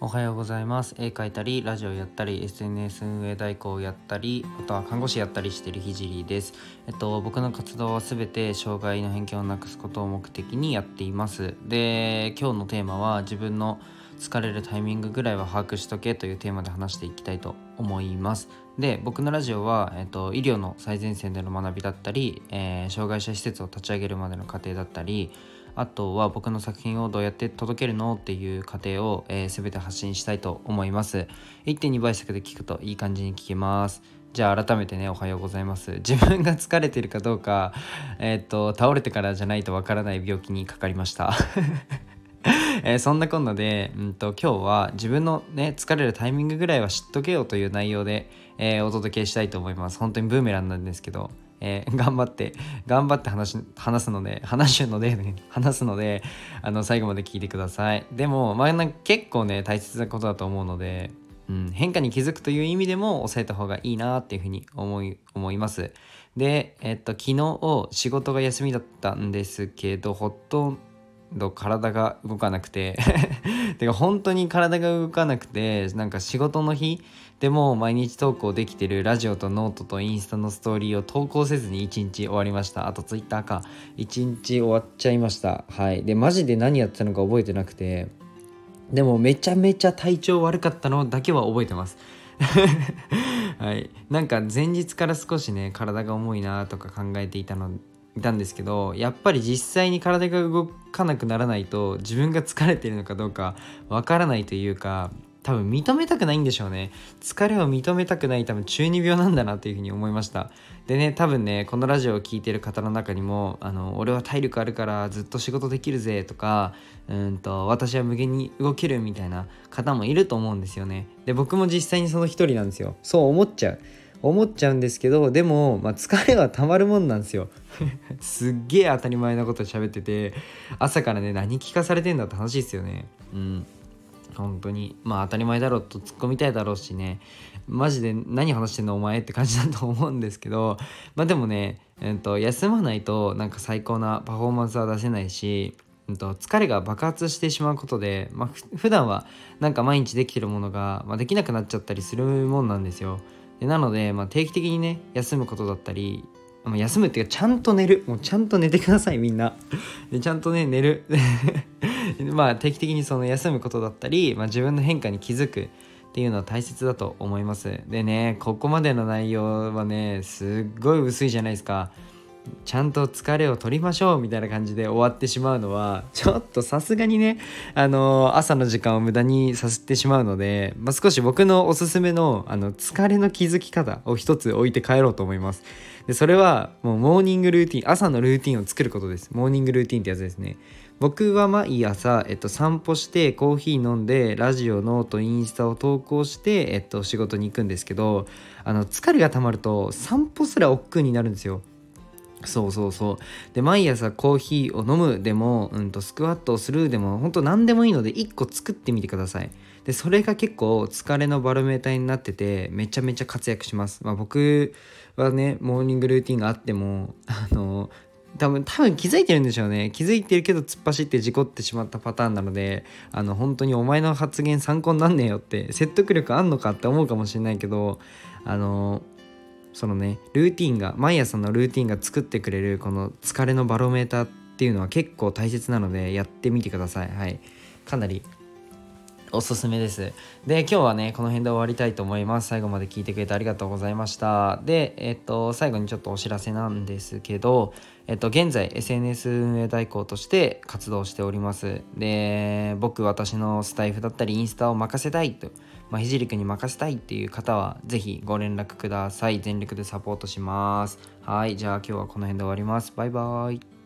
おはようございます。絵描いたりラジオやったり SNS 運営代行をやったりあとは看護師やったりしてるひじりです。えっと僕の活動はすべて障害の偏見をなくすことを目的にやっています。で今日のテーマは自分の疲れるタイミングぐらいは把握しとけというテーマで話していきたいと思います。で僕のラジオは、えっと、医療の最前線での学びだったり、えー、障害者施設を立ち上げるまでの過程だったりあとは僕の作品をどうやって届けるのっていう過程を、えー、全て発信したいと思います。1.2倍速で聞くといい感じに聞けます。じゃあ改めてねおはようございます。自分が疲れてるかどうかえっ、と倒れてからじゃないとわからない病気にかかりました。えー、そんなこんなで、うんと、今日は自分のね疲れるタイミングぐらいは知っとけよという内容で、えー、お届けしたいと思います。本当にブーメランなんですけど。えー、頑張って頑張って話話すので話すので、ね、話すのであの最後まで聞いてください。でも、まあ、結構ね大切なことだと思うので、うん、変化に気づくという意味でも抑えた方がいいなっていうふうに思い思います。でえっと昨日仕事が休みだったんですけどほとど体が動かなくて。てか本当に体が動かなくてなんか仕事の日でも毎日投稿できてるラジオとノートとインスタのストーリーを投稿せずに1日終わりました。あとツイッターか。1日終わっちゃいました。はい。でマジで何やってたのか覚えてなくて。でもめちゃめちゃ体調悪かったのだけは覚えてます。はい。なんか前日から少しね体が重いなとか考えていたのでいたんですけどやっぱり実際に体が動かなくならないと自分が疲れてるのかどうかわからないというか多分認めたくないんでしょうね。疲れを認めたくない多分中二病なんだなというふうに思いました。でね多分ねこのラジオを聴いてる方の中にもあの俺は体力あるからずっと仕事できるぜとかうんと私は無限に動けるみたいな方もいると思うんですよね。で僕も実際にその一人なんですよ。そう思っちゃう。思っちゃうんですけどでも、まあ、疲れはたまるもんなんですよ。すっげえ当たり前なこと喋ってて朝からね何聞かされてんだって話ですよね。うん。本当に。まあ当たり前だろうと突っ込みたいだろうしね。マジで何話してんのお前って感じだと思うんですけどまあでもね、えー、と休まないとなんか最高なパフォーマンスは出せないしと疲れが爆発してしまうことで、まあ、普段はなんか毎日できてるものが、まあ、できなくなっちゃったりするもんなんですよ。でなので、まあ、定期的にね休むことだったり、休むっていうかちゃんと寝る。もうちゃんと寝てくださいみんな。でちゃんとね寝る。まあ定期的にその休むことだったり、まあ、自分の変化に気づくっていうのは大切だと思います。でねここまでの内容はねすっごい薄いじゃないですか。ちゃんと疲れを取りましょうみたいな感じで終わってしまうのはちょっとさすがにねあの朝の時間を無駄にさせてしまうので、まあ、少し僕のおすすめのあの疲れの気づき方を一つ置いて帰ろうと思います。でそれはもうモーニングルーティン朝のルーティンを作ることです。モーニングルーティンってやつですね。僕は毎朝、えっと、散歩してコーヒー飲んでラジオノートインスタを投稿して、えっと、仕事に行くんですけどあの疲れがたまると散歩すら億劫になるんですよ。そうそうそう。で毎朝コーヒーを飲むでも、うん、とスクワットをするでも本当何でもいいので1個作ってみてください。でそれが結構疲れのバロメーターになっててめちゃめちゃ活躍します、まあ、僕はねモーニングルーティンがあっても あの多分多分気づいてるんでしょうね。気づいてるけど突っ走って事故ってしまったパターンなのであの本当にお前の発言参考になんねえよって説得力あんのかって思うかもしれないけどあのそのねルーティンが毎朝のルーティンが作ってくれるこの疲れのバロメーターっていうのは結構大切なのでやってみてください。はい。かなりおすすめです。で、今日はね、この辺で終わりたいと思います。最後まで聞いてくれてありがとうございました。で、えっと、最後にちょっとお知らせなんですけど、えっと、現在 SNS 運営代行として活動しております。で、僕、私のスタイフだったりインスタを任せたいと、まあ、ひじりくんに任せたいっていう方は、ぜひご連絡ください。全力でサポートします。はい、じゃあ今日はこの辺で終わります。バイバーイ。